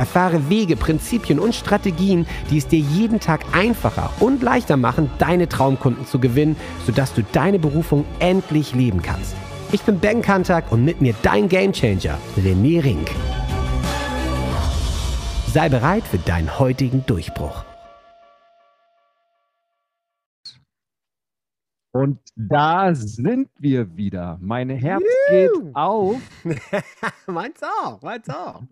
Erfahre Wege, Prinzipien und Strategien, die es dir jeden Tag einfacher und leichter machen, deine Traumkunden zu gewinnen, sodass du deine Berufung endlich leben kannst. Ich bin Ben Kantak und mit mir dein Gamechanger, René Rink. Sei bereit für deinen heutigen Durchbruch. Und da sind wir wieder. Mein Herz geht auf. meins auch, meins auch.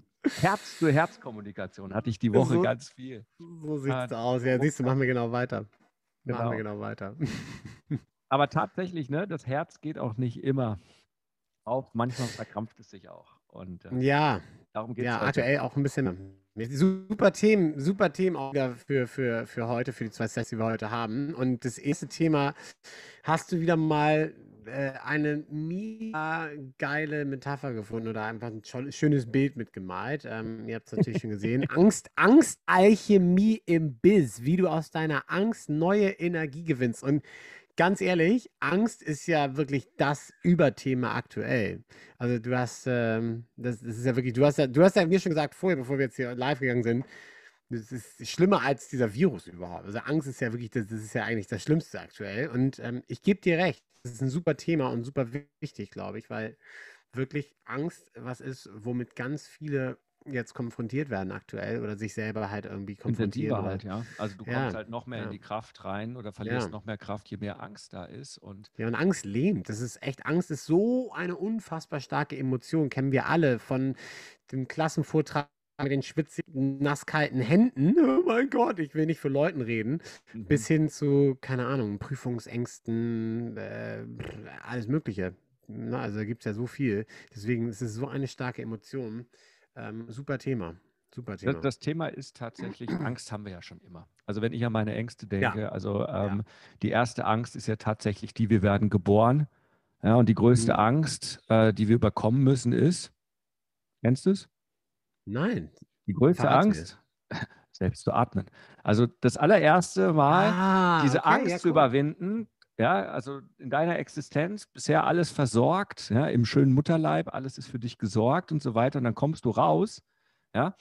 Herz-zu-Herz-Kommunikation hatte ich die Woche So- ganz viel. So sieht's Ah, aus. Ja, siehst du, machen wir genau weiter. Machen Genau. wir genau weiter. Aber tatsächlich, ne, das Herz geht auch nicht immer auf. Manchmal verkrampft es sich auch. Und äh, Ja, darum geht es ja, aktuell auch ein bisschen. Super Themen, super Themen auch für, für, für heute, für die zwei Sets, die wir heute haben. Und das erste Thema, hast du wieder mal äh, eine mega geile Metapher gefunden oder einfach ein schönes Bild mitgemalt. Ähm, ihr habt es natürlich schon gesehen. Angst, Angstalchemie im Biz, wie du aus deiner Angst neue Energie gewinnst. Und ganz ehrlich, Angst ist ja wirklich das Überthema aktuell. Also du hast, ähm, das, das ist ja wirklich, du hast ja, du hast ja mir schon gesagt vorher, bevor wir jetzt hier live gegangen sind, das ist schlimmer als dieser Virus überhaupt. Also Angst ist ja wirklich, das, das ist ja eigentlich das Schlimmste aktuell. Und ähm, ich gebe dir recht, das ist ein super Thema und super wichtig, glaube ich, weil wirklich Angst was ist, womit ganz viele jetzt konfrontiert werden aktuell oder sich selber halt irgendwie konfrontieren. Halt, ja. Also du Ja, kommst halt noch mehr ja. in die Kraft rein oder verlierst noch mehr Kraft, je mehr Angst da ist. Und Ja, und Angst lähmt. Das ist echt, Angst ist so eine unfassbar starke Emotion. Kennen wir alle von dem Klassenvortrag mit den schwitzigen, nasskalten Händen. Oh mein Gott, ich will nicht für Leuten reden. Mhm. Bis hin zu, keine Ahnung, Prüfungsängsten, äh, alles Mögliche. Na, also da gibt es ja so viel. Deswegen ist es so eine starke Emotion. Ähm, super Thema. Super Thema. Das, das Thema ist tatsächlich, Angst haben wir ja schon immer. Also wenn ich an meine Ängste denke, also ähm, die erste Angst ist ja tatsächlich die, wir werden geboren. Ja, und die größte Mhm. Angst, äh, die wir überkommen müssen, ist, kennst du es? Nein. Die größte Verrat's mir. Angst, selbst zu atmen. Also das allererste Mal, Ah, diese okay, Angst ja, zu überwinden, ja, also in deiner Existenz bisher alles versorgt, ja, im schönen Mutterleib, alles ist für dich gesorgt und so weiter. Und dann kommst du raus, ja,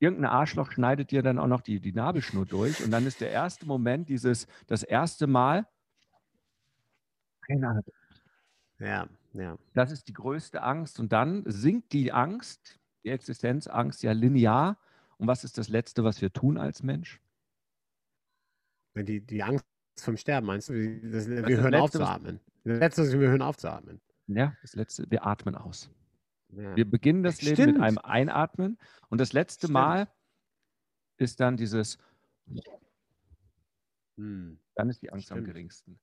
irgendein Arschloch schneidet dir dann auch noch die, die Nabelschnur durch. Und dann ist der erste Moment, dieses, das erste Mal, keine Ahnung, Ja, ja. das ist die größte Angst. Und dann sinkt die Angst, die Existenzangst ja linear. Und was ist das Letzte, was wir tun als Mensch? Die, die Angst vom Sterben meinst du? Die- Das, wir das hören auf Letzte, zu was- atmen. Das Letzte ist, wir hören auf zu atmen. Ja, das Letzte, wir atmen aus. Ja. Wir beginnen das Leben mit Stimmt. einem Einatmen und das letzte Stimmt. Mal ist dann dieses, Hm. dann ist die Angst am Stimmt. geringsten.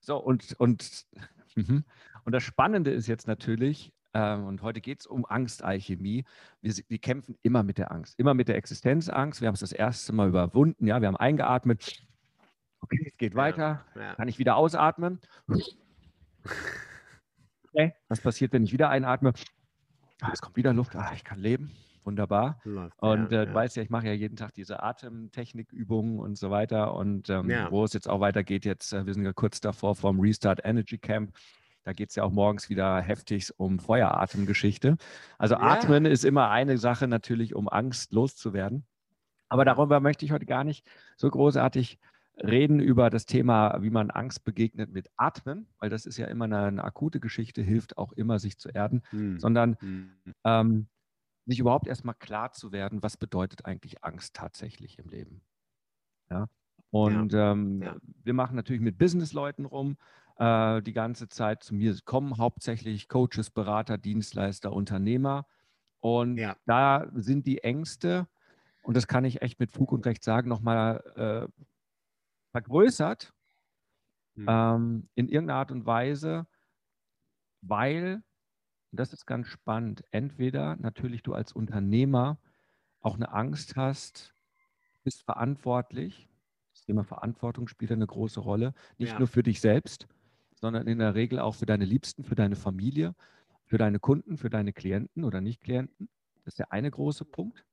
So, und, und, mhm. und das Spannende ist jetzt natürlich, ähm, und heute geht es um Angstalchemie. Wir, wir kämpfen immer mit der Angst, immer mit der Existenzangst. Wir haben es das erste Mal überwunden, ja, wir haben eingeatmet. Okay, es geht Ja. weiter. Ja. Kann ich wieder ausatmen? Okay, was passiert, wenn ich wieder einatme? Ah, es kommt wieder Luft. Ah, ich kann leben. Wunderbar. Läuft, Und ja, äh, du ja. weißt ja, ich mache ja jeden Tag diese Atemtechnikübungen und so weiter. Und ähm, wo es jetzt auch weitergeht, jetzt, äh, wir sind ja kurz davor vom Restart Energy Camp. Da geht es ja auch morgens wieder heftig um Feueratemgeschichte. Also Ja. Atmen ist immer eine Sache natürlich, um Angst loszuwerden. Aber darüber möchte ich heute gar nicht so großartig reden über das Thema, wie man Angst begegnet mit Atmen, weil das ist ja immer eine, eine akute Geschichte, hilft auch immer, sich zu erden, Hm. sondern Hm. ähm, sich überhaupt erstmal klar zu werden, was bedeutet eigentlich Angst tatsächlich im Leben. Ja. Und ähm, Ja. wir machen natürlich mit Businessleuten rum äh, die ganze Zeit. Zu mir kommen hauptsächlich Coaches, Berater, Dienstleister, Unternehmer. Und Ja. da sind die Ängste, und das kann ich echt mit Fug und Recht sagen, nochmal äh, vergrößert Hm. ähm, in irgendeiner Art und Weise, weil, und das ist ganz spannend, entweder natürlich du als Unternehmer auch eine Angst hast, bist verantwortlich. Das Thema Verantwortung spielt eine große Rolle. Nicht Ja. nur für dich selbst, sondern in der Regel auch für deine Liebsten, für deine Familie, für deine Kunden, für deine Klienten oder Nicht-Klienten. Das ist der eine große Punkt.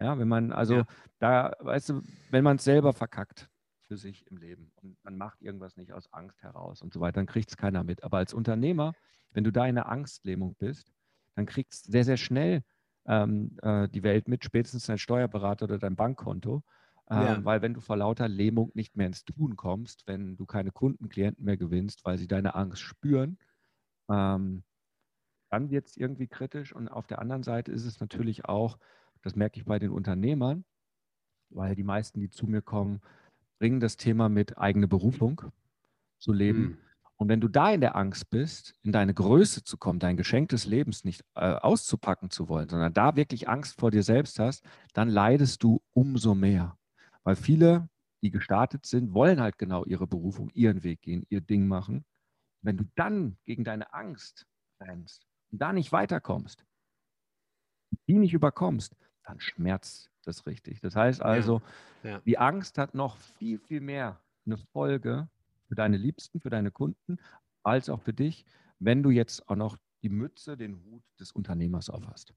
Ja, wenn man, also Ja. da, weißt du, wenn man es selber verkackt für sich im Leben und man macht irgendwas nicht aus Angst heraus und so weiter, dann kriegt es keiner mit. Aber als Unternehmer, wenn du da in der Angstlähmung bist, dann kriegst du sehr, sehr schnell ähm, äh, die Welt mit, spätestens dein Steuerberater oder dein Bankkonto. Ähm, Ja. Weil wenn du vor lauter Lähmung nicht mehr ins Tun kommst, wenn du keine Kunden, Klienten mehr gewinnst, weil sie deine Angst spüren, ähm, dann wird es irgendwie kritisch. Und auf der anderen Seite ist es natürlich auch, das merke ich bei den Unternehmern, weil die meisten, die zu mir kommen, bringen das Thema mit eigene Berufung zu leben. Hm. Und wenn du da in der Angst bist, in deine Größe zu kommen, dein Geschenk des Lebens nicht äh, auszupacken zu wollen, sondern da wirklich Angst vor dir selbst hast, dann leidest du umso mehr. Weil viele, die gestartet sind, wollen halt genau ihre Berufung, ihren Weg gehen, ihr Ding machen. Wenn du dann gegen deine Angst rennst und da nicht weiterkommst, die nicht überkommst, dann schmerzt das richtig. Das heißt also, Ja. die Angst hat noch viel, viel mehr eine Folge für deine Liebsten, für deine Kunden, als auch für dich, wenn du jetzt auch noch die Mütze, den Hut des Unternehmers aufhast.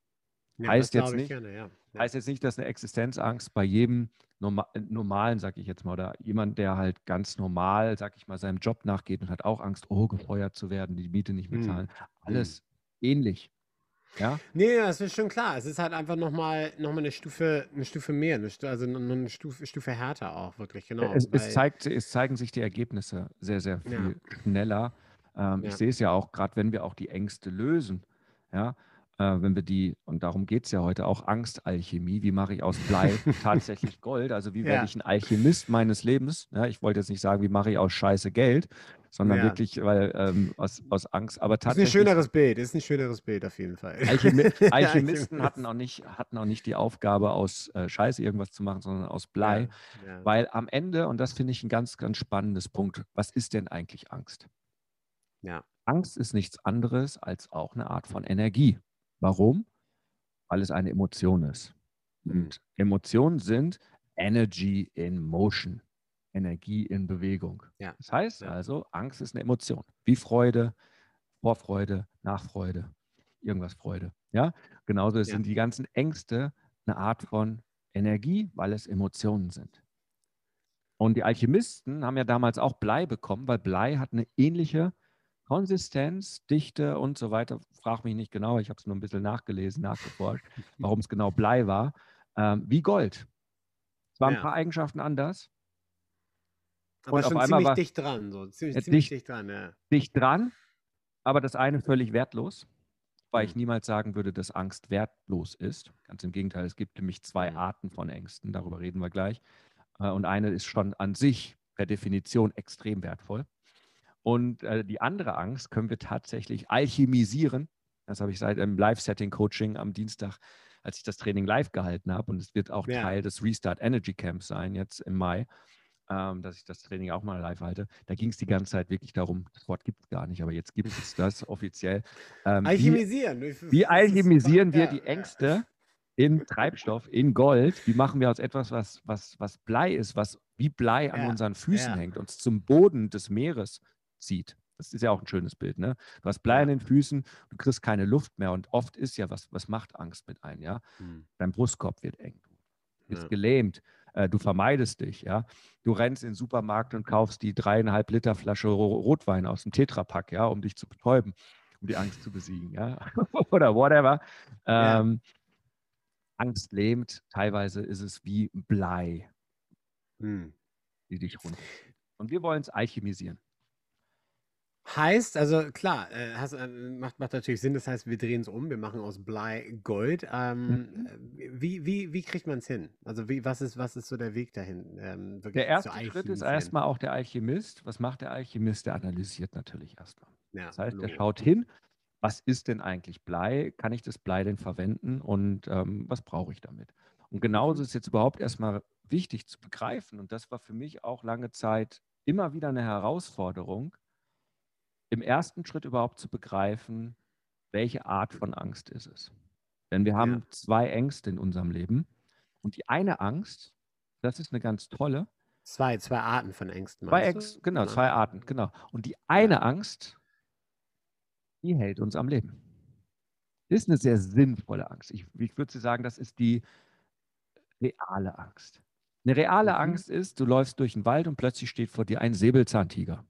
Ja, Heißt jetzt nicht- Gerne, ja. Ja. Heißt jetzt nicht, dass eine Existenzangst bei jedem Norma äh, normalen, sag ich jetzt mal, oder jemand, der halt ganz normal, sag ich mal, seinem Job nachgeht und hat auch Angst, oh, gefeuert zu werden, die Miete nicht Hm. bezahlen. Alles ähnlich. Ja, Nee, das ist schon klar. Es ist halt einfach nochmal noch mal eine Stufe, eine Stufe mehr, eine Stu also eine Stufe, Stufe härter auch, wirklich, genau. es, es, zeigt, es zeigen sich die Ergebnisse sehr, sehr viel schneller. Ähm, Ja. Ich sehe es ja auch, gerade wenn wir auch die Ängste lösen, ja, wenn wir die, und darum geht es ja heute auch, Angstalchemie, wie mache ich aus Blei tatsächlich Gold? Also wie werde Ja. ich ein Alchemist meines Lebens? Ja, ich wollte jetzt nicht sagen, wie mache ich aus Scheiße Geld, sondern Ja. wirklich, weil ähm, aus, aus Angst, aber ist ein tatsächlich. schöneres Bild, ist ein schöneres Bild auf jeden Fall. Alchemi Alchemisten Alchemist. hatten auch, nicht, hatten auch nicht die Aufgabe, aus äh, Scheiße irgendwas zu machen, sondern aus Blei. Weil am Ende, und das finde ich ein ganz, ganz spannendes Punkt, was ist denn eigentlich Angst? Ja. Angst ist nichts anderes als auch eine Art von Energie. Warum? Weil es eine Emotion ist. Mhm. Und Emotionen sind Energy in Motion, Energie in Bewegung. Ja. Das heißt Ja. also, Angst ist eine Emotion, wie Freude, Vorfreude, Nachfreude, irgendwas Freude. Ja, genauso Ja. sind die ganzen Ängste eine Art von Energie, weil es Emotionen sind. Und die Alchemisten haben ja damals auch Blei bekommen, weil Blei hat eine ähnliche Konsistenz, Dichte und so weiter. Frag mich nicht genau, ich habe es nur ein bisschen nachgelesen, nachgeforscht, warum es genau Blei war, ähm, wie Gold. Es waren Ja. ein paar Eigenschaften anders, Aber und schon ziemlich war- dicht dran, so ziemlich, Ja, ziemlich dicht- dicht dran, ja. dicht dran, aber das eine völlig wertlos, weil ich Mhm. niemals sagen würde, dass Angst wertlos ist. Ganz im Gegenteil, es gibt nämlich zwei Mhm. Arten von Ängsten, darüber reden wir gleich. Äh, Und eine ist schon an sich per Definition extrem wertvoll. Und äh, die andere Angst können wir tatsächlich alchemisieren. Das habe ich seit einem Live-Setting-Coaching am Dienstag, als ich das Training live gehalten habe. Und es wird auch Ja. Teil des Restart Energy Camps sein, jetzt im Mai, ähm, dass ich das Training auch mal live halte. Da ging es die ganze Zeit wirklich darum, das Wort gibt es gar nicht, aber jetzt gibt es das offiziell. Ähm, wie, Alchemisieren. wie ist- alchemisieren wir die ja. Ängste in Treibstoff, in Gold? Wie machen wir aus etwas, was, was, was Blei ist, was wie Blei an Ja, unseren Füßen ja. hängt, uns zum Boden des Meeres zieht? Das ist ja auch ein schönes Bild, ne? Du hast Blei Ja. an den Füßen, du kriegst keine Luft mehr und oft ist ja was, was macht Angst mit ein, ja? Hm. Dein Brustkorb wird eng, du bist Ja. gelähmt, äh, du vermeidest dich, ja? Du rennst in den Supermarkt und kaufst die dreieinhalb Liter Flasche Ro- Rotwein aus dem Tetrapack, ja, um dich zu betäuben, um die Angst zu besiegen, ja? Oder whatever. Ja. Ähm, Angst lähmt, teilweise ist es wie Blei, Hm. die dich runter. Und wir wollen es alchemisieren. Heißt, also klar, äh, hast, äh, macht, macht natürlich Sinn. Das heißt, wir drehen es um, wir machen aus Blei Gold. Ähm, Mhm. äh, wie, wie, wie kriegt man es hin? Also wie, was, ist, was ist so der Weg dahin? Ähm, wirklich Der erste Schritt ist erstmal auch der Alchemist. Was macht der Alchemist? Der analysiert natürlich erstmal. Ja, Das heißt, er Logo. schaut hin, was ist denn eigentlich Blei? Kann ich das Blei denn verwenden und ähm, was brauche ich damit? Und genauso Mhm. ist jetzt überhaupt erstmal wichtig zu begreifen, und das war für mich auch lange Zeit immer wieder eine Herausforderung, im ersten Schritt überhaupt zu begreifen, welche Art von Angst ist es. Denn wir haben Ja. zwei Ängste in unserem Leben. Und die eine Angst Das ist eine ganz tolle. Zwei, zwei Arten von Ängsten. Zwei Ängste, genau, zwei Arten, genau. Und die eine Angst, die hält uns am Leben. Das ist eine sehr sinnvolle Angst. Ich, ich würde sagen, das ist die reale Angst. Eine reale mhm. Angst ist, du läufst durch den Wald und plötzlich steht vor dir ein Säbelzahntiger.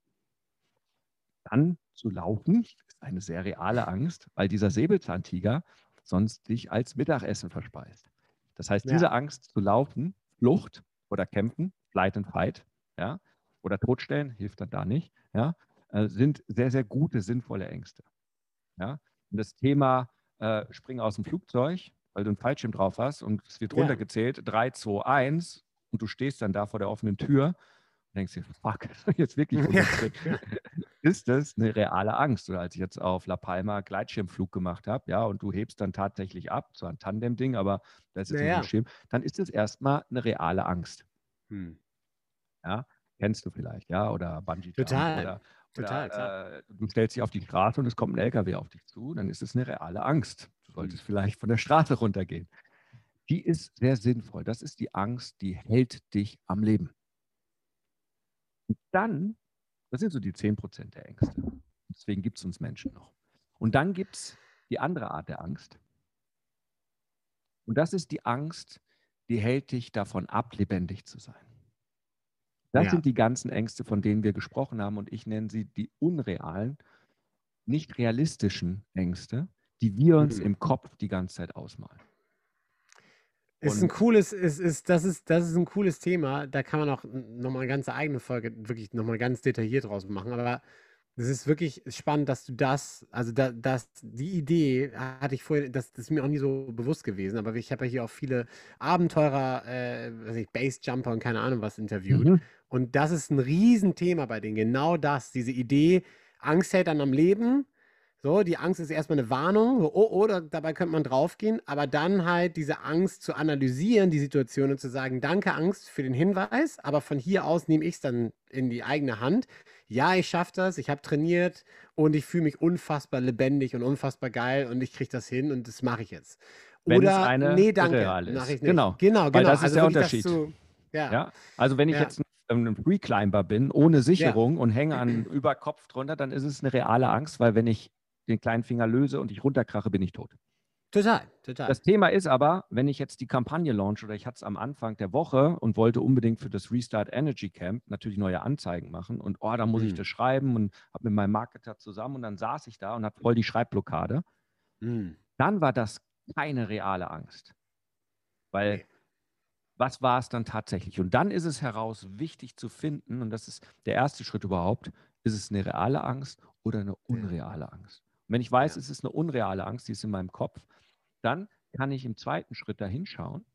Dann zu laufen ist eine sehr reale Angst, weil dieser Säbelzahntiger sonst dich als Mittagessen verspeist. Das heißt, ja. diese Angst zu laufen, Flucht oder Kämpfen, Flight and Fight, ja, oder Totstellen, hilft dann da nicht, ja, äh, sind sehr, sehr gute, sinnvolle Ängste. Ja. Und das Thema äh, Springen aus dem Flugzeug, weil du einen Fallschirm drauf hast und es wird ja. runtergezählt, 3, 2, 1 und du stehst dann da vor der offenen Tür und denkst dir, fuck, jetzt wirklich ja. ist das eine reale Angst. Oder als ich jetzt auf La Palma Gleitschirmflug gemacht habe, ja, und du hebst dann tatsächlich ab, so ein Tandem-Ding, aber da ist jetzt ja, ein Schirm, dann ist es erstmal eine reale Angst. Hm. Ja, kennst du vielleicht, ja, oder Bungee Total. Oder, Total, oder, äh, du stellst dich auf die Straße und es kommt ein LKW auf dich zu, dann ist es eine reale Angst. Du solltest hm. vielleicht von der Straße runtergehen. Die ist sehr sinnvoll. Das ist die Angst, die hält dich am Leben. Und dann das sind so die 10 Prozent der Ängste. Deswegen gibt es uns Menschen noch. Und dann gibt es die andere Art der Angst. Und das ist die Angst, die hält dich davon ab, lebendig zu sein. Das ja. sind die ganzen Ängste, von denen wir gesprochen haben. Und ich nenne sie die unrealen, nicht realistischen Ängste, die wir uns mhm. im Kopf die ganze Zeit ausmalen. Ist ein cooles, ist, ist, das, ist, das ist ein cooles Thema. Da kann man auch nochmal eine ganze eigene Folge wirklich nochmal ganz detailliert draus machen. Aber es ist wirklich spannend, dass du das, also da, das, die Idee hatte ich vorher, das, das ist mir auch nie so bewusst gewesen, aber ich habe ja hier auch viele Abenteurer, äh, was ich, Basejumper und keine Ahnung was interviewt. Mhm. Und das ist ein Riesenthema bei denen. Genau das, diese Idee, Angst hält dann am Leben so, die Angst ist erstmal eine Warnung, oh, oh, da, dabei könnte man draufgehen, aber dann halt diese Angst zu analysieren, die Situation und zu sagen, danke Angst für den Hinweis, aber von hier aus nehme ich es dann in die eigene Hand. Ja, ich schaffe das, ich habe trainiert und ich fühle mich unfassbar lebendig und unfassbar geil und ich kriege das hin und das mache ich jetzt. Wenn Oder, eine nee, danke, mache ich nicht. Genau, genau, genau. Weil das ist also der Unterschied. So, ja. ja. Also wenn ich ja. jetzt ein Freeclimber bin, ohne Sicherung ja. und hänge an über Kopf drunter, dann ist es eine reale Angst, weil wenn ich den kleinen Finger löse und ich runterkrache, bin ich tot. Total, total. Das Thema ist aber, wenn ich jetzt die Kampagne launch oder ich hatte es am Anfang der Woche und wollte unbedingt für das Restart Energy Camp natürlich neue Anzeigen machen und oh, da muss mhm. ich das schreiben und habe mit meinem Marketer zusammen und dann saß ich da und hatte voll die Schreibblockade. Mhm. Dann war das keine reale Angst. Weil okay. was war es dann tatsächlich? Und dann ist es heraus wichtig zu finden, und das ist der erste Schritt überhaupt, ist es eine reale Angst oder eine unreale Angst? Wenn ich weiß, ja. es ist eine unreale Angst, die ist in meinem Kopf, dann kann ich im zweiten Schritt dahin schauen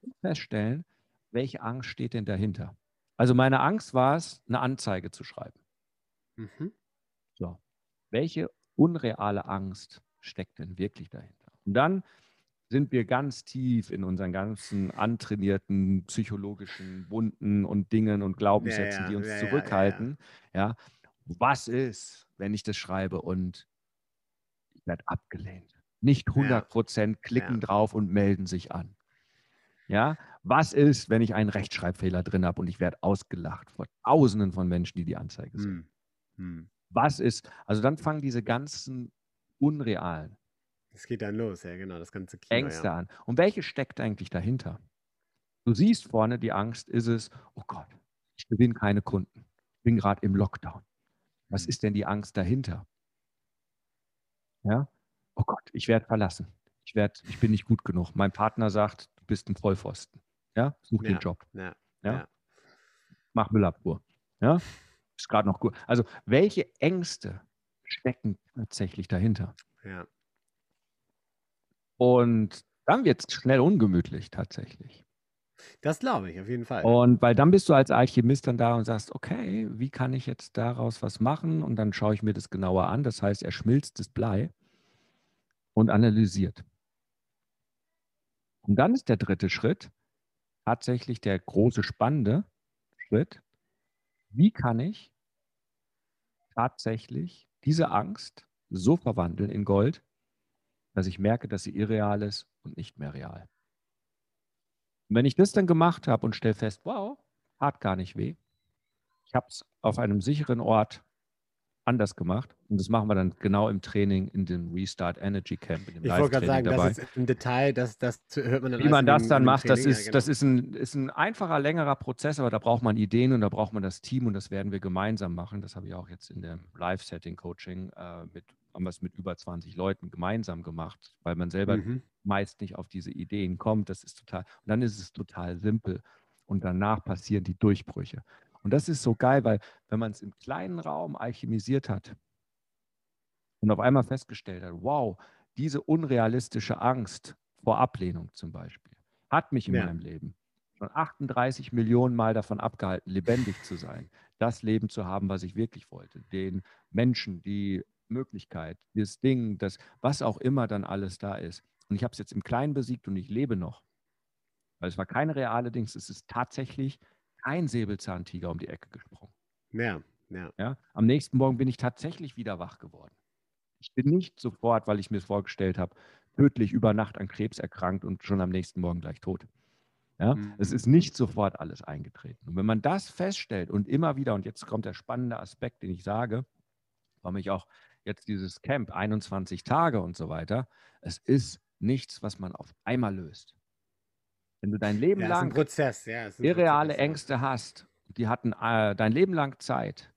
und feststellen, welche Angst steht denn dahinter. Also meine Angst war es, eine Anzeige zu schreiben. Mhm. So, welche unreale Angst steckt denn wirklich dahinter? Und dann sind wir ganz tief in unseren ganzen antrainierten psychologischen Wunden und Dingen und Glaubenssätzen, ja, ja, die uns ja, zurückhalten. Ja, Was ist, wenn ich das schreibe und werde abgelehnt. Nicht 100 Prozent klicken ja. drauf und melden sich an. Ja, was ist, wenn ich einen Rechtschreibfehler drin habe und ich werde ausgelacht vor Tausenden von Menschen, die die Anzeige sehen? Hm. Hm. Was ist, also dann fangen diese ganzen unrealen. Es geht dann los, ja, genau, das ganze Kino, Ängste ja. an. Und welche steckt eigentlich dahinter? Du siehst vorne die Angst, ist es, oh Gott, ich gewinne keine Kunden. Ich bin gerade im Lockdown. Was hm. ist denn die Angst dahinter? Ja? Oh Gott, ich werde verlassen. Ich, werd, ich bin nicht gut genug. Mein Partner sagt, du bist ein Vollpfosten. Ja, such ja, den Job. Ja, ja. Mach Müllabfuhr. Ja, ist gerade noch gut. Also, welche Ängste stecken tatsächlich dahinter? Ja. Und dann wird es schnell ungemütlich tatsächlich. Das glaube ich, auf jeden Fall. Und weil dann bist du als Alchemist dann da und sagst, okay, wie kann ich jetzt daraus was machen? Und dann schaue ich mir das genauer an. Das heißt, er schmilzt das Blei und analysiert. Und dann ist der dritte Schritt tatsächlich der große spannende Schritt. Wie kann ich tatsächlich diese Angst so verwandeln in Gold, dass ich merke, dass sie irreal ist und nicht mehr real? Und wenn ich das dann gemacht habe und stelle fest, wow, hat gar nicht weh. Ich habe es auf einem sicheren Ort anders gemacht. Und das machen wir dann genau im Training in dem Restart Energy Camp. ich wollte gerade sagen, dabei. das ist im Detail, das, das hört man dann Wie man das dann macht, das ist, ja, genau. das ist ein, ist ein einfacher, längerer Prozess, aber da braucht man Ideen und da braucht man das Team und das werden wir gemeinsam machen. Das habe ich auch jetzt in dem Live-Setting-Coaching äh, mit, haben wir es mit über 20 Leuten gemeinsam gemacht, weil man selber mhm. meist nicht auf diese Ideen kommt. Das ist total, und dann ist es total simpel. Und danach passieren die Durchbrüche. Und das ist so geil, weil wenn man es im kleinen Raum alchemisiert hat und auf einmal festgestellt hat, wow, diese unrealistische Angst vor Ablehnung zum Beispiel hat mich in ja. meinem Leben schon 38 Millionen Mal davon abgehalten, lebendig zu sein, das Leben zu haben, was ich wirklich wollte, den Menschen, die Möglichkeit, das Ding, das, was auch immer dann alles da ist. Und ich habe es jetzt im Kleinen besiegt und ich lebe noch. Weil es war keine reale Dings, es ist tatsächlich ein Säbelzahntiger um die Ecke gesprungen. Ja, ja. ja. Am nächsten Morgen bin ich tatsächlich wieder wach geworden. Ich bin nicht sofort, weil ich mir es vorgestellt habe, tödlich über Nacht an Krebs erkrankt und schon am nächsten Morgen gleich tot. Ja, mhm. es ist nicht sofort alles eingetreten. Und wenn man das feststellt und immer wieder, und jetzt kommt der spannende Aspekt, den ich sage, warum ich auch jetzt dieses Camp 21 Tage und so weiter, es ist nichts, was man auf einmal löst. Wenn du dein Leben ja, lang Prozess, ja, irreale Prozess, Ängste hast, die hatten äh, dein Leben lang Zeit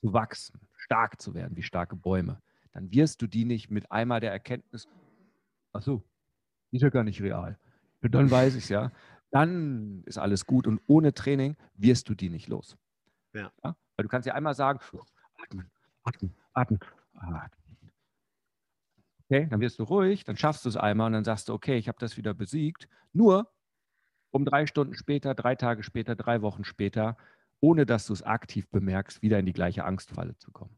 zu wachsen, stark zu werden, wie starke Bäume, dann wirst du die nicht mit einmal der Erkenntnis, ach so, ist ja gar nicht real. Und dann weiß ich es ja. Dann ist alles gut und ohne Training wirst du die nicht los. Ja. ja? Weil du kannst ja einmal sagen, atmen, atmen, atmen. Okay, dann wirst du ruhig, dann schaffst du es einmal und dann sagst du, okay, ich habe das wieder besiegt. Nur um drei Stunden später, drei Tage später, drei Wochen später, ohne dass du es aktiv bemerkst, wieder in die gleiche Angstfalle zu kommen.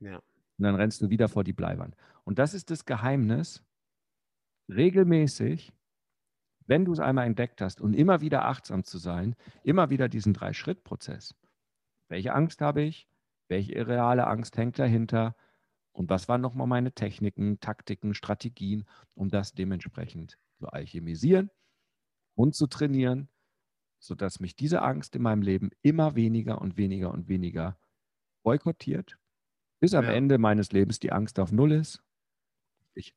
Ja. Und dann rennst du wieder vor die Bleiwand. Und das ist das Geheimnis, regelmäßig, wenn du es einmal entdeckt hast und immer wieder achtsam zu sein, immer wieder diesen Drei-Schritt-Prozess. Welche Angst habe ich? Welche irreale Angst hängt dahinter? Und was waren nochmal meine Techniken, Taktiken, Strategien, um das dementsprechend zu alchemisieren und zu trainieren, sodass mich diese Angst in meinem Leben immer weniger und weniger und weniger boykottiert, bis am ja. Ende meines Lebens die Angst auf Null ist. Ich.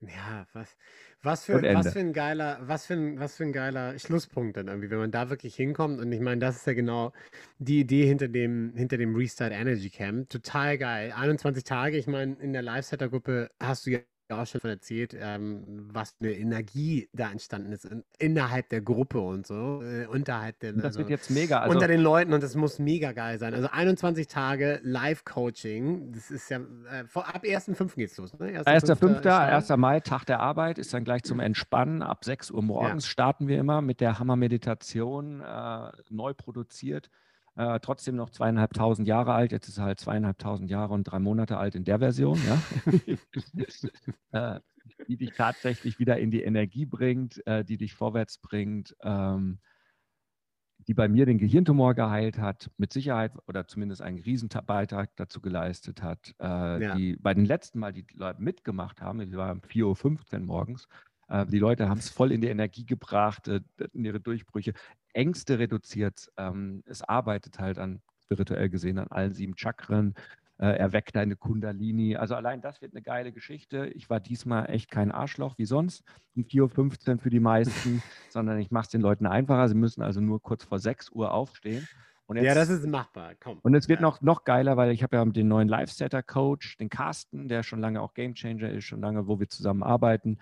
Ja, was, was, für, was für ein geiler, was für ein, was für ein geiler Schlusspunkt dann irgendwie, wenn man da wirklich hinkommt. Und ich meine, das ist ja genau die Idee hinter dem, hinter dem Restart Energy Camp. Total geil. 21 Tage, ich meine, in der Live-Setter-Gruppe hast du ja auch schon erzählt, ähm, was eine Energie da entstanden ist in, innerhalb der Gruppe und so, äh, unterhalb der, das also, wird jetzt mega, also, unter den Leuten und das muss mega geil sein. Also 21 Tage Live-Coaching, das ist ja äh, vor, ab 1.5. geht's los. Ne? 1.5., 1. Mai, Tag der Arbeit, ist dann gleich zum Entspannen. Ab 6 Uhr morgens ja. starten wir immer mit der Hammer-Meditation, äh, neu produziert äh, trotzdem noch zweieinhalbtausend Jahre alt. Jetzt ist er halt zweieinhalbtausend Jahre und drei Monate alt in der Version, ja. äh, die dich tatsächlich wieder in die Energie bringt, äh, die dich vorwärts bringt, ähm, die bei mir den Gehirntumor geheilt hat, mit Sicherheit oder zumindest einen Riesenbeitrag dazu geleistet hat, äh, ja. die bei den letzten Mal, die Leute mitgemacht haben, die waren um 4.15 Uhr morgens, äh, die Leute haben es voll in die Energie gebracht, äh, in ihre Durchbrüche. Ängste reduziert. Ähm, es arbeitet halt an, spirituell gesehen, an allen sieben Chakren. Äh, erweckt deine Kundalini. Also allein das wird eine geile Geschichte. Ich war diesmal echt kein Arschloch wie sonst um 4.15 Uhr für die meisten, sondern ich mache es den Leuten einfacher. Sie müssen also nur kurz vor 6 Uhr aufstehen. Jetzt, ja, das ist machbar. Komm. Und es wird ja. noch, noch geiler, weil ich habe ja den neuen Live-Setter-Coach, den Carsten, der schon lange auch Gamechanger ist, schon lange, wo wir zusammen arbeiten.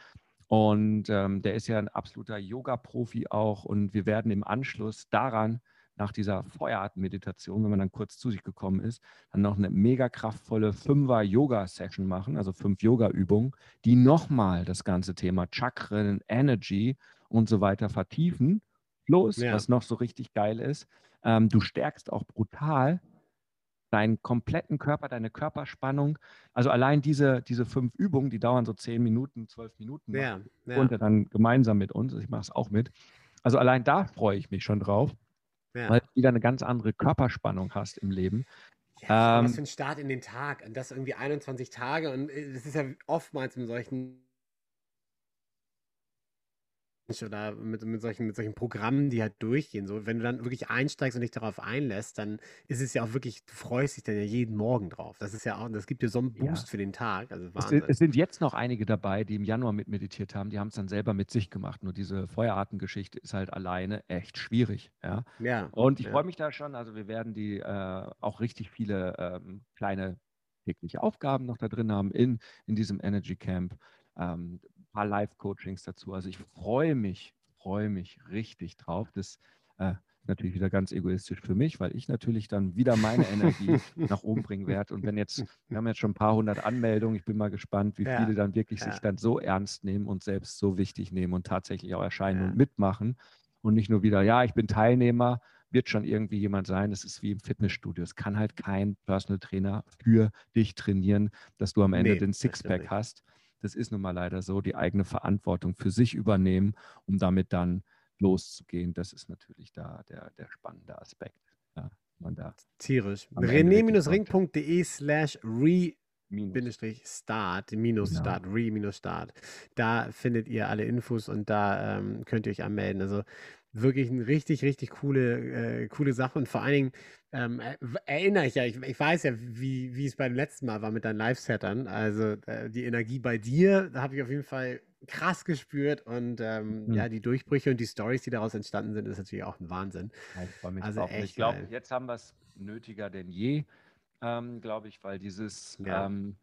Und ähm, der ist ja ein absoluter Yoga-Profi auch. Und wir werden im Anschluss daran, nach dieser Feuerartenmeditation, wenn man dann kurz zu sich gekommen ist, dann noch eine mega kraftvolle Fünfer-Yoga-Session machen, also fünf Yoga-Übungen, die nochmal das ganze Thema Chakren, Energy und so weiter vertiefen. Plus, ja. was noch so richtig geil ist, ähm, du stärkst auch brutal deinen kompletten Körper, deine Körperspannung. Also allein diese, diese fünf Übungen, die dauern so zehn Minuten, zwölf Minuten. Ja, ja. Und dann gemeinsam mit uns. Ich mache es auch mit. Also allein da freue ich mich schon drauf, ja. weil du wieder eine ganz andere Körperspannung hast im Leben. Ja, ähm, was für ein Start in den Tag. Und das irgendwie 21 Tage. Und es ist ja oftmals in solchen oder mit, mit, solchen, mit solchen Programmen, die halt durchgehen. So, wenn du dann wirklich einsteigst und dich darauf einlässt, dann ist es ja auch wirklich, du freust dich dann ja jeden Morgen drauf. Das ist ja auch, das gibt dir so einen Boost ja. für den Tag. Also es, es, sind jetzt noch einige dabei, die im Januar mit meditiert haben, die haben es dann selber mit sich gemacht. Nur diese Feuerartengeschichte ist halt alleine echt schwierig. Ja. ja und ich ja. freue mich da schon. Also wir werden die äh, auch richtig viele ähm, kleine tägliche Aufgaben noch da drin haben in, in diesem Energy Camp. Ähm, paar Live-Coachings dazu. Also ich freue mich, freue mich richtig drauf. Das äh, natürlich wieder ganz egoistisch für mich, weil ich natürlich dann wieder meine Energie nach oben bringen werde. Und wenn jetzt, wir haben jetzt schon ein paar hundert Anmeldungen, ich bin mal gespannt, wie ja, viele dann wirklich ja. sich dann so ernst nehmen und selbst so wichtig nehmen und tatsächlich auch erscheinen ja. und mitmachen. Und nicht nur wieder, ja, ich bin Teilnehmer, wird schon irgendwie jemand sein. Es ist wie im Fitnessstudio. Es kann halt kein Personal Trainer für dich trainieren, dass du am Ende nee, den Sixpack hast das ist nun mal leider so, die eigene Verantwortung für sich übernehmen, um damit dann loszugehen. Das ist natürlich da der, der spannende Aspekt. Ja, man da Tierisch. rené-ring.de slash re Start, minus genau. Start, Re minus Start. Da findet ihr alle Infos und da ähm, könnt ihr euch anmelden. Also wirklich eine richtig, richtig coole, äh, coole Sache und vor allen Dingen ähm, erinnere ich ja, ich, ich, weiß ja, wie, wie es beim letzten Mal war mit deinen Live-Settern. Also äh, die Energie bei dir, da habe ich auf jeden Fall krass gespürt und ähm, mhm. ja, die Durchbrüche und die Stories, die daraus entstanden sind, ist natürlich auch ein Wahnsinn. Ja, ich also echt, ich glaube, jetzt haben wir es nötiger denn je, ähm, glaube ich, weil dieses ja. ähm,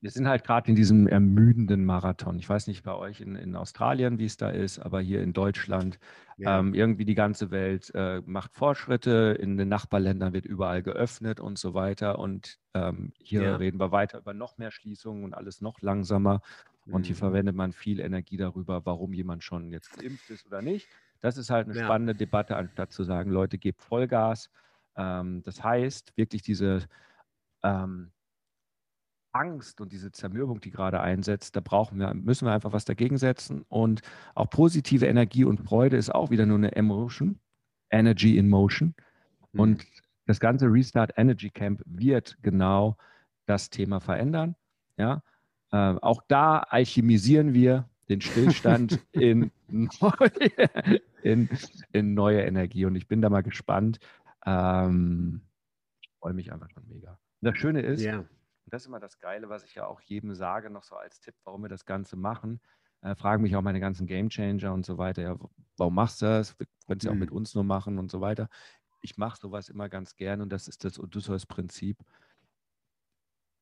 wir sind halt gerade in diesem ermüdenden Marathon. Ich weiß nicht bei euch in, in Australien, wie es da ist, aber hier in Deutschland, ja. ähm, irgendwie die ganze Welt äh, macht Fortschritte, in den Nachbarländern wird überall geöffnet und so weiter. Und ähm, hier ja. reden wir weiter über noch mehr Schließungen und alles noch langsamer. Und hier mhm. verwendet man viel Energie darüber, warum jemand schon jetzt geimpft ist oder nicht. Das ist halt eine ja. spannende Debatte, anstatt zu sagen, Leute, gebt Vollgas. Ähm, das heißt, wirklich diese ähm, Angst und diese Zermürbung, die gerade einsetzt, da brauchen wir, müssen wir einfach was dagegen setzen. Und auch positive Energie und Freude ist auch wieder nur eine Emotion, Energy in Motion. Mhm. Und das ganze Restart Energy Camp wird genau das Thema verändern. Ja, äh, auch da alchemisieren wir den Stillstand in, neue, in, in, neue Energie. Und ich bin da mal gespannt. Ähm, ich freue mich einfach schon mega. Und das Schöne ist, yeah und das ist immer das Geile, was ich ja auch jedem sage, noch so als Tipp, warum wir das Ganze machen. Äh, fragen mich auch meine ganzen Gamechanger und so weiter, ja, warum machst du das? Wir können es ja auch mit mhm. uns nur machen und so weiter. Ich mache sowas immer ganz gern und das ist das Odysseus-Prinzip.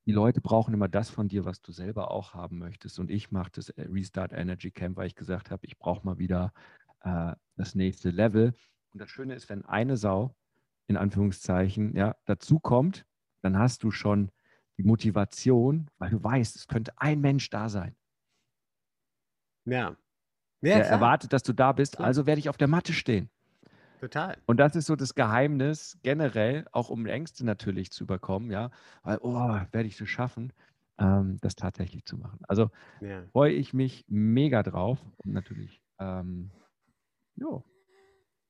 Die Leute brauchen immer das von dir, was du selber auch haben möchtest. Und ich mache das Restart Energy Camp, weil ich gesagt habe, ich brauche mal wieder äh, das nächste Level. Und das Schöne ist, wenn eine Sau in Anführungszeichen ja, dazu kommt, dann hast du schon die Motivation, weil du weißt, es könnte ein Mensch da sein. Ja. ja der klar. erwartet, dass du da bist, klar. also werde ich auf der Matte stehen. Total. Und das ist so das Geheimnis, generell, auch um Ängste natürlich zu überkommen, ja, weil, oh, werde ich das schaffen, ähm, das tatsächlich zu machen. Also ja. freue ich mich mega drauf und natürlich, ähm, jo,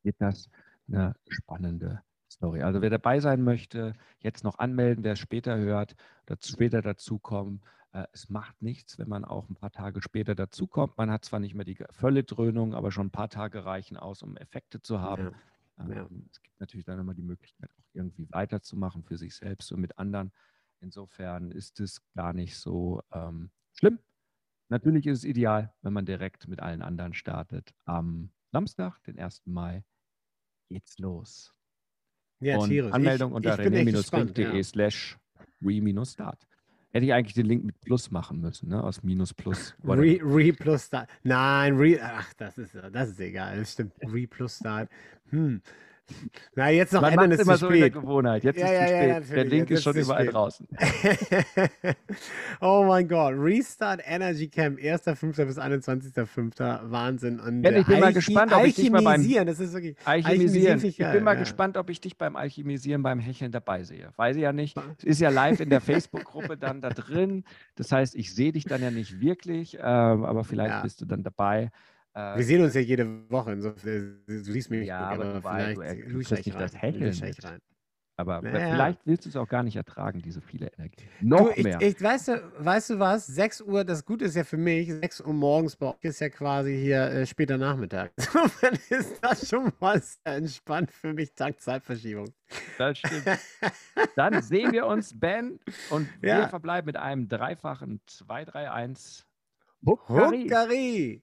wird das eine spannende Story. Also wer dabei sein möchte, jetzt noch anmelden, wer es später hört, dazu, später dazukommen. Äh, es macht nichts, wenn man auch ein paar Tage später dazukommt. Man hat zwar nicht mehr die volle Dröhnung, aber schon ein paar Tage reichen aus, um Effekte zu haben. Ja. Ähm, ja. Es gibt natürlich dann immer die Möglichkeit, auch irgendwie weiterzumachen für sich selbst und mit anderen. Insofern ist es gar nicht so ähm, schlimm. Natürlich ist es ideal, wenn man direkt mit allen anderen startet. Am Samstag, den 1. Mai, geht's los. Ja, und tierisch. Anmeldung ich, unter rené-ring.de slash re-start. Hätte ich eigentlich den Link mit Plus machen müssen, ne? Aus Minus Plus. Re, re Plus Start. Nein, Re. Ach, das ist, das ist egal. Das stimmt. Re Plus Start. Hm. Na, jetzt noch Man ändern ist immer zu so spät. in Gewohnheit. Jetzt ja, ist ja, zu spät. Ja, der Link ist schon überall spät. draußen. oh mein Gott. Restart Energy Camp, 1.5. bis 21.5. Wahnsinn. Und ja, ich bin mal gespannt, ob ich dich mal beim das ist wirklich Alchemisieren. Ich bin mal gespannt, ob ich dich beim Alchemisieren, beim Hecheln dabei sehe. Weiß ich ja nicht. Es ist ja live in der Facebook-Gruppe dann da drin. Das heißt, ich sehe dich dann ja nicht wirklich, äh, aber vielleicht bist du dann dabei. Äh, wir sehen uns ja jede Woche, insofern, du siehst mich. Ja, aber du, vielleicht du, du nicht das Hecheln. Aber Naja. vielleicht willst du es auch gar nicht ertragen, diese viele Energie. Noch Du, mehr. ich, weißt, du, weißt du was? 6 Uhr, das Gute ist ja für mich, 6 Uhr morgens bei euch ist ja quasi hier äh, später Nachmittag. Insofern ist das schon mal sehr entspannt für mich, dank Zeitverschiebung. Das stimmt. Dann sehen wir uns, Ben, und wir Ja. verbleiben mit einem dreifachen 2-3-1. Huckari. Huckari!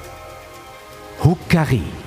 Huckari.